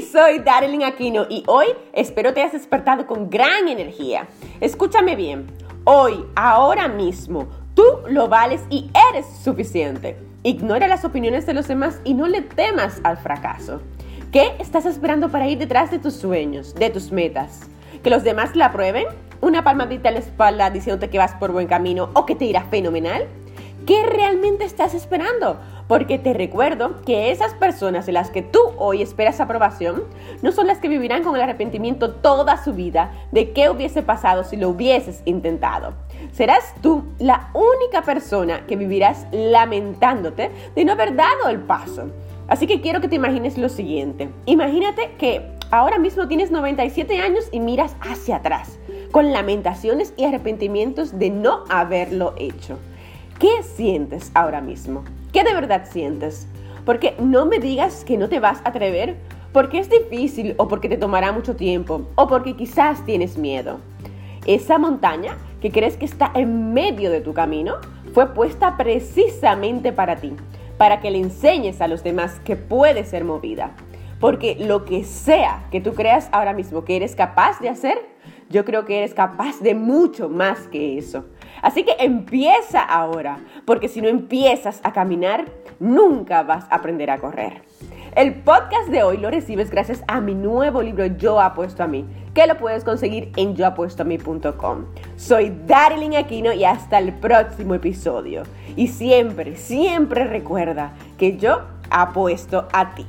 soy Darlene Aquino y hoy espero te hayas despertado con gran energía. Escúchame bien, hoy, ahora mismo, tú lo vales y eres suficiente. Ignora las opiniones de los demás y no le temas al fracaso. ¿Qué estás esperando para ir detrás de tus sueños, de tus metas? ¿Que los demás la aprueben? ¿Una palmadita en la espalda diciéndote que vas por buen camino o que te irá fenomenal? ¿Qué realmente estás esperando? Porque te recuerdo que esas personas de las que tú hoy esperas aprobación no son las que vivirán con el arrepentimiento toda su vida de qué hubiese pasado si lo hubieses intentado. Serás tú la única persona que vivirás lamentándote de no haber dado el paso. Así que quiero que te imagines lo siguiente. Imagínate que ahora mismo tienes 97 años y miras hacia atrás, con lamentaciones y arrepentimientos de no haberlo hecho. ¿Qué sientes ahora mismo? ¿Qué de verdad sientes? Porque no me digas que no te vas a atrever porque es difícil o porque te tomará mucho tiempo o porque quizás tienes miedo. Esa montaña que crees que está en medio de tu camino fue puesta precisamente para ti, para que le enseñes a los demás que puede ser movida. Porque lo que sea que tú creas ahora mismo que eres capaz de hacer, yo creo que eres capaz de mucho más que eso. Así que empieza ahora, porque si no empiezas a caminar, nunca vas a aprender a correr. El podcast de hoy lo recibes gracias a mi nuevo libro Yo apuesto a mí, que lo puedes conseguir en yoapuestoamí.com. Soy Darling Aquino y hasta el próximo episodio. Y siempre, siempre recuerda que yo apuesto a ti.